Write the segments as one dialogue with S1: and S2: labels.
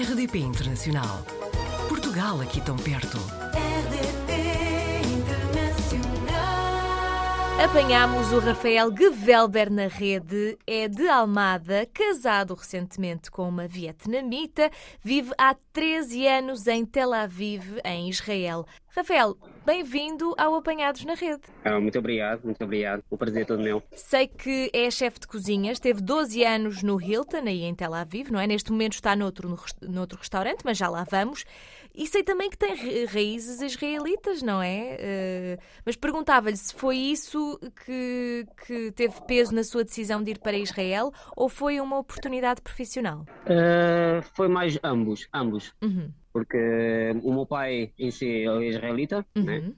S1: RDP Internacional. Portugal aqui tão perto.
S2: RDP Internacional.
S3: Apanhámos o Rafael Gevelber na rede, é de Almada, casado recentemente com uma vietnamita, vive há 13 anos em Tel Aviv, em Israel. Rafael, bem-vindo ao Apanhados na Rede.
S4: Ah, muito obrigado, muito obrigado. O prazer é todo meu.
S3: Sei que é chefe de cozinha, esteve 12 anos no Hilton, aí em Tel Aviv, não é? Neste momento está noutro, no noutro restaurante, mas já lá vamos. E sei também que tem ra- raízes israelitas, não é? Eh, mas perguntava-lhe se foi isso que, que teve peso na sua decisão de ir para Israel ou foi uma oportunidade profissional?
S4: Ah, foi mais ambos, ambos.
S3: Uhum,
S4: Porque o meu pai em si é israelita,
S3: Uhum.
S4: né?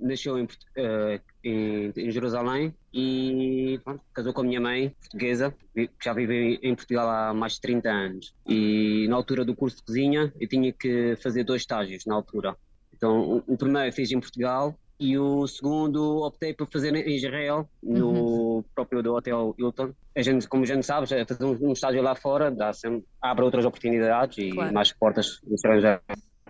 S4: Nasceu em, ah, em, em Jerusalém e pronto, casou com a minha mãe, portuguesa, que já vive em Portugal há mais de 30 anos. E na altura do curso de cozinha eu tinha que fazer dois estágios na altura. Então o, o primeiro fiz em Portugal e o segundo optei por fazer em Israel, no próprio do Hotel Hilton. A gente, como a gente sabe, fazer um, um estágio lá fora dá sempre, abre outras oportunidades e
S3: Claro.
S4: mais portas no estrangeiro.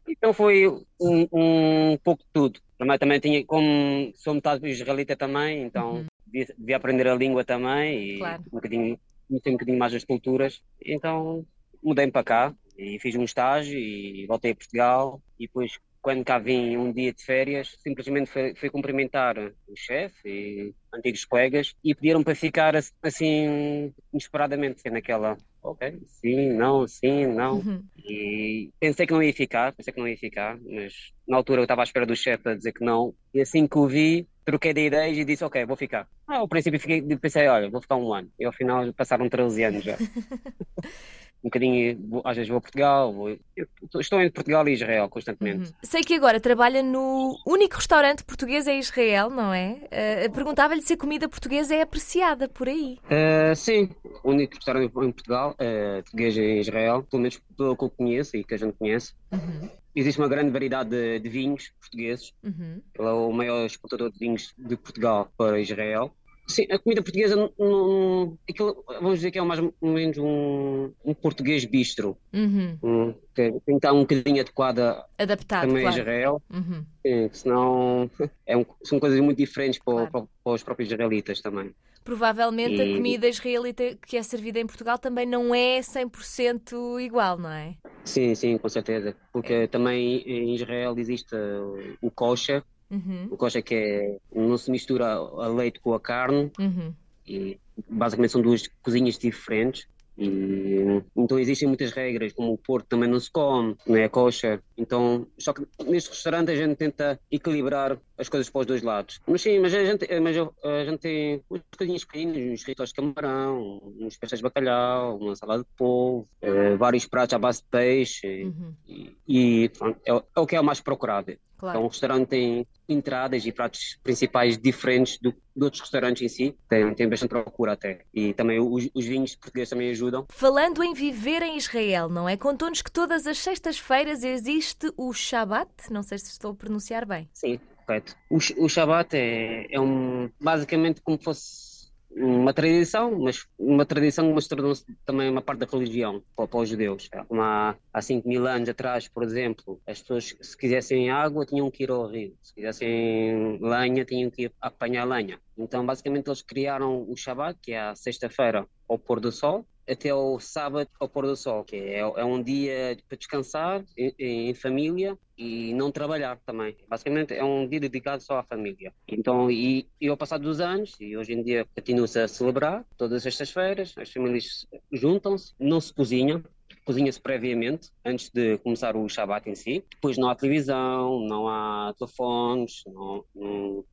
S4: Então foi um, um pouco de tudo. Primeiro também tinha, como sou metade israelita também, então
S3: Uhum.
S4: devia, devia aprender a língua também e
S3: Claro.
S4: um bocadinho, conhecer um bocadinho mais as culturas. Então mudei-me para cá e fiz um estágio e voltei a Portugal e depois quando cá vim um dia de férias, simplesmente fui, fui cumprimentar o chefe e antigos colegas e pediram para ficar ass- assim inesperadamente, naquela, ok, sim, não, sim, não.
S3: uhum.
S4: E pensei que não ia ficar, pensei que não ia ficar, mas na altura eu estava à espera do chefe a dizer que não. E assim que o vi, troquei de ideias e disse, ok, vou ficar. Ah, ao princípio fiquei, pensei, olha, vou ficar um ano. E ao final passaram 13 anos já. um bocadinho, às vezes vou a Portugal, vou- estou entre Portugal e Israel constantemente.
S3: Uhum. Sei que agora trabalha no único restaurante português em Israel, não é? Eh, Perguntava-lhe se a comida portuguesa é apreciada por aí.
S4: Uh, sim, o único restaurante em Portugal, uh, português em Israel, pelo menos pelo que eu conheço e que a gente conhece.
S3: Uhum,
S4: Existe uma grande variedade de, de vinhos portugueses.
S3: uhum.
S4: Ele é o maior exportador de vinhos de Portugal para Israel. Sim, a comida portuguesa, não- não- aquilo, vamos dizer que é mais ou menos um, um português bistro,
S3: Uhum.
S4: um, que tem que estar um bocadinho adequada
S3: Adaptado,
S4: também a
S3: claro.
S4: Israel,
S3: Uhum.
S4: sim, senão é um- são coisas muito diferentes para,
S3: Claro.
S4: para- para os próprios israelitas também.
S3: Provavelmente a
S4: E-
S3: comida israelita que é servida em Portugal também não é 100% igual, não é?
S4: Sim, sim, com certeza. Porque também em Israel existe uh, o kosher.
S3: Uhum.
S4: O kosher que é, não se mistura a leite com a carne
S3: Uhum.
S4: e basicamente são duas cozinhas diferentes. E, então existem muitas regras, como o porco também não se come, não é kosher. Então, só que neste restaurante a gente tenta equilibrar as coisas para os dois lados. Mas sim, mas a gente, mas a gente tem umas coisinhas pequenas, uns ritos de camarão, uns peixes de bacalhau, uma salada de polvo, eh, vários pratos à base de peixe.
S3: Uhum.
S4: E, e, pronto, é, é o que é o mais procurado. Então,
S3: Claro.
S4: o restaurante tem entradas e pratos principais diferentes do, de outros restaurantes em si. Tem, tem bastante procura até. E também os, os vinhos portugueses também ajudam.
S3: Falando em viver em Israel, não é? Contou-nos que todas as sextas-feiras existe o Shabbat, não sei se estou a pronunciar bem.
S4: Sim, correto. O, o Shabbat é, é um, basicamente como fosse uma tradição, mas uma tradição, mas tornou-se também uma parte da religião para, para os judeus. Há, há 5 mil anos atrás, por exemplo, as pessoas, se quisessem água, tinham que ir ao rio. Se quisessem lenha, tinham que ir apanhar lenha. Então, basicamente, eles criaram o Shabbat, que é a sexta-feira ao pôr do sol, até o sábado ao pôr do sol, que é, é um dia para descansar em, em família e não trabalhar também. Basicamente é um dia dedicado só à família. Então, e, e ao passar dos anos, e hoje em dia continua-se a celebrar, todas as sextas-feiras, as famílias juntam-se, não se cozinha, cozinha-se previamente, antes de começar o Shabat em si. Depois não há televisão, não há telefones, não, não-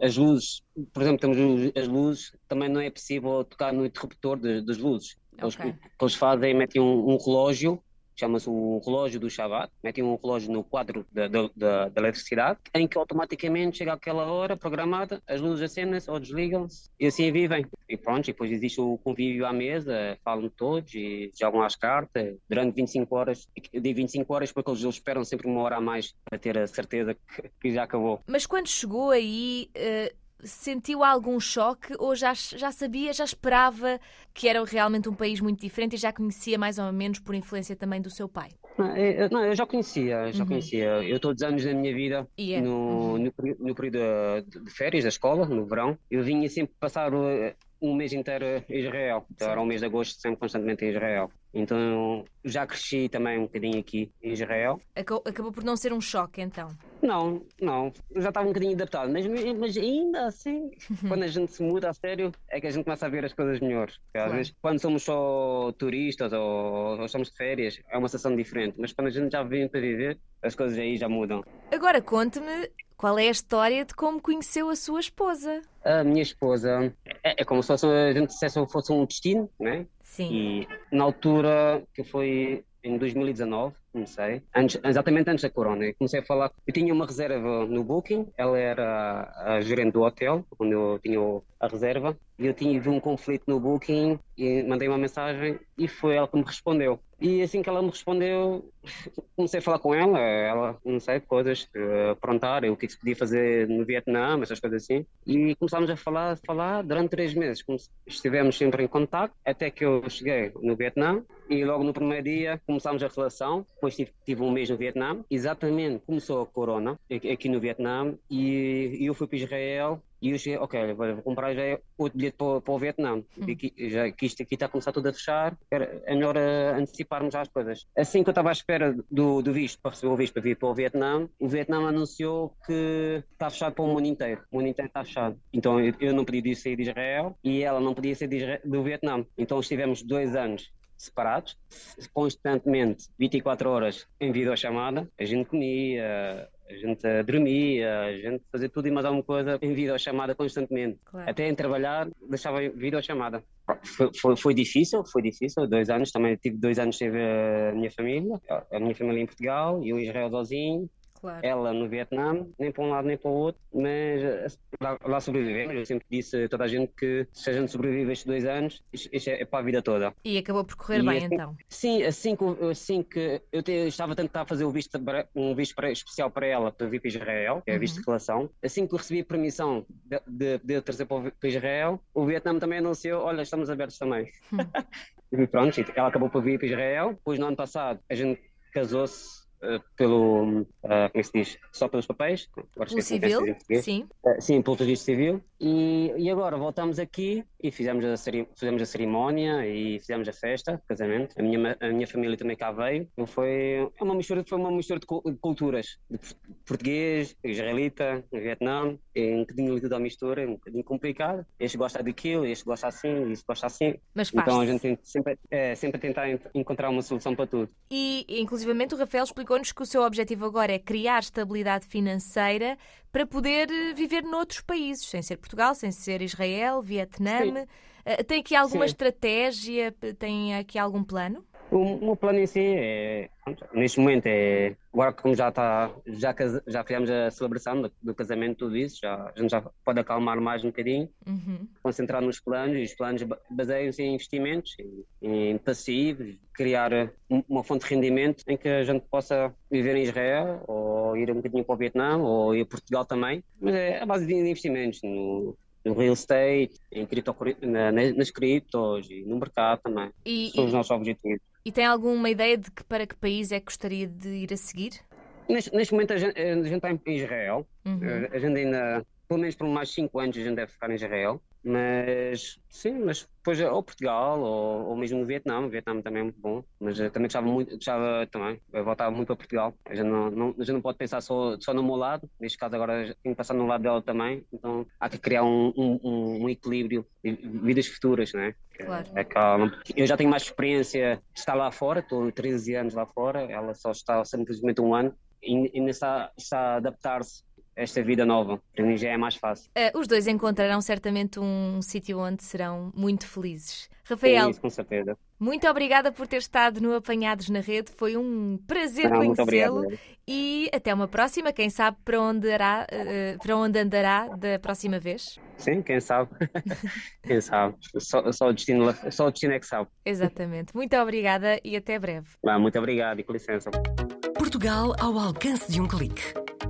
S4: as luzes, por exemplo, temos os- as luzes, também não é possível tocar no interruptor de- das luzes. Eles,
S3: Ok.
S4: o que eles fazem, metem um, um relógio, chama-se o relógio do Shabat, metem um relógio no quadro da, da, da, da eletricidade, em que automaticamente chega aquela hora programada, as luzes acendem-se ou desligam-se, e assim vivem. E pronto, e depois existe o convívio à mesa, falam todos e jogam às cartas durante 25 horas. Eu digo 25 horas porque eles, eles esperam sempre uma hora a mais para ter a certeza que, que já acabou.
S3: Mas quando chegou aí, eh, sentiu algum choque ou já, já sabia, já esperava que era realmente um país muito diferente e já conhecia mais ou menos por influência também do seu pai?
S4: Não, eu, não, eu já conhecia, já uhum. conhecia. Eu todos os anos da minha vida, yeah. no, uhum. no, no, período de, férias da escola, no verão, eu vinha sempre passar um mês inteiro em Israel. Então, era um mês de agosto sempre constantemente em Israel. Então já cresci também um bocadinho aqui em Israel.
S3: Acabou por não ser um choque então?
S4: Não, não. Já estava um bocadinho adaptado. Mas, mas ainda assim, quando a gente se muda a sério, é que a gente começa a ver as coisas melhores. Claro. Às vezes, quando somos só turistas ou, ou estamos de férias, é uma sensação diferente. Mas quando a gente já vem para viver, as coisas aí já mudam.
S3: Agora conte-me qual é a história de como conheceu a sua esposa?
S4: A minha esposa é, é como se fosse, a gente dissesse fosse um destino, né?
S3: Sim.
S4: E na altura que foi em 2019, comecei, antes, exatamente antes da corona, eu comecei a falar, eu tinha uma reserva no Booking, ela era a gerente do hotel, onde eu tinha a reserva, e eu tive um conflito no Booking e mandei uma mensagem e foi ela que me respondeu. E assim que ela me respondeu, comecei a falar com ela, ela, não sei, coisas, uh, aprontar, o é que se podia fazer no Vietnã, essas coisas assim. E começámos a falar, falar durante três meses. Estivemos sempre em contato, até que eu cheguei no Vietnã e logo no primeiro dia começámos a relação. Depois tive, tive um mês no Vietnã. Exatamente começou a corona aqui no Vietnã e eu fui para Israel e eu cheguei, ok, vou comprar já outro bilhete para, para o Vietnã. Hum. Que, já que isto aqui está a começar tudo a fechar, é melhor uh, anteciparmos já as coisas. Assim que eu estava à espera do, do visto, para receber o visto para vir para o Vietnã, o Vietnã anunciou que está fechado para o mundo inteiro. O mundo inteiro está fechado. Então eu, eu não podia sair de Israel e ela não podia sair Israel, do Vietnã. Então estivemos dois anos separados, constantemente 24 horas em videochamada. A gente comia, a gente dormia, a gente fazia tudo e mais alguma coisa em videochamada constantemente. Claro. Até em trabalhar, deixava videochamada. Foi, foi, foi difícil, foi difícil, dois anos, também tive dois anos, tive a minha família, a minha família em Portugal e o Israel sozinho, Claro. Ela no Vietnã, nem para um lado nem para o outro, mas eh, lá, lá sobrevivemos. Eu sempre disse a toda a gente que se a gente sobrevive estes dois anos, isto é, é para a vida toda.
S3: E acabou por correr e bem
S4: assim,
S3: então?
S4: Sim, assim que, assim que eu te, estava a tentar fazer o visto, um visto para, especial para ela, para vir para Israel, que é uhum. visto de relação, assim que eu recebi permissão de, de, de trazer para, para Israel, o Vietnã também anunciou: olha, estamos abertos também. Hum. e pronto, ela acabou por vir para Israel. Depois, no ano passado, a gente casou-se pelo, uh, como é se diz, só pelos papéis.
S3: Pelo civil, sim.
S4: Uh, sim, pelo registro civil. E, e agora voltamos aqui e fizemos a, fizemos a cerimónia e fizemos a festa, casamento. A minha, a minha família também cá veio. Então foi é uma mistura, foi uma mistura de culturas, de português, israelita, vietnã, é um bocadinho ali tudo à mistura, é um bocadinho complicado. Este gosta daquilo, este gosta assim, este gosta assim.
S3: Mas
S4: então a gente sempre, é, sempre tentar encontrar uma solução para tudo.
S3: E, inclusivamente, o Rafael explicou-nos que o seu objetivo agora é criar estabilidade financeira para poder eh, viver noutros países, sem ser Portugal, sem ser Israel, Vietnã. Eh, tem aqui alguma Sim. estratégia? Tem aqui algum plano?
S4: O meu plano em si é, neste momento é, agora como já está, já, já fizemos a celebração do, do, casamento, tudo isso, já, a gente já pode acalmar mais um bocadinho,
S3: uhum.
S4: concentrar nos planos, e os planos baseiam-se em investimentos, em, em passivos, criar uma fonte de rendimento em que a gente possa viver em Israel, ou ir um bocadinho para o Vietnã, ou ir a Portugal também, mas é a base de investimentos, no, no real estate, em cripto, na, nas criptos e no mercado também. E, São os nossos objetivos.
S3: E tem alguma ideia de que para que país é que gostaria de ir a seguir?
S4: Neste, neste momento a gente, a gente está em Israel. Uhum. A gente ainda, pelo menos por mais 5 anos, a gente deve ficar em Israel. Mas sim, mas depois ou Portugal ou, ou mesmo no Vietnã, o Vietnã também é muito bom, mas também gostava muito, gostava também, eu voltava muito para Portugal. A gente não, não, a gente não pode pensar só, só no meu lado, neste caso agora tenho que passar no lado dela também, então há que criar um, um, um equilíbrio de vidas futuras, né?
S3: Claro.
S4: É calma. Eu já tenho mais experiência de estar lá fora, estou 13 anos lá fora, ela só está simplesmente um ano e ainda está, está a adaptar-se esta vida nova. Para mim já é mais fácil.
S3: Uh, os dois encontrarão certamente um sítio onde serão muito felizes. Rafael,
S4: Sim, isso, com certeza.
S3: muito obrigada por ter estado no Apanhados na Rede. Foi um prazer conhecê-lo e até uma próxima. Quem sabe para onde, irá, uh, para onde andará da próxima vez?
S4: Sim, quem sabe. quem sabe. Só, só, o destino, só o destino é que sabe.
S3: Exatamente. Muito obrigada e até breve.
S4: muito obrigado e com licença.
S1: Portugal ao alcance de um clique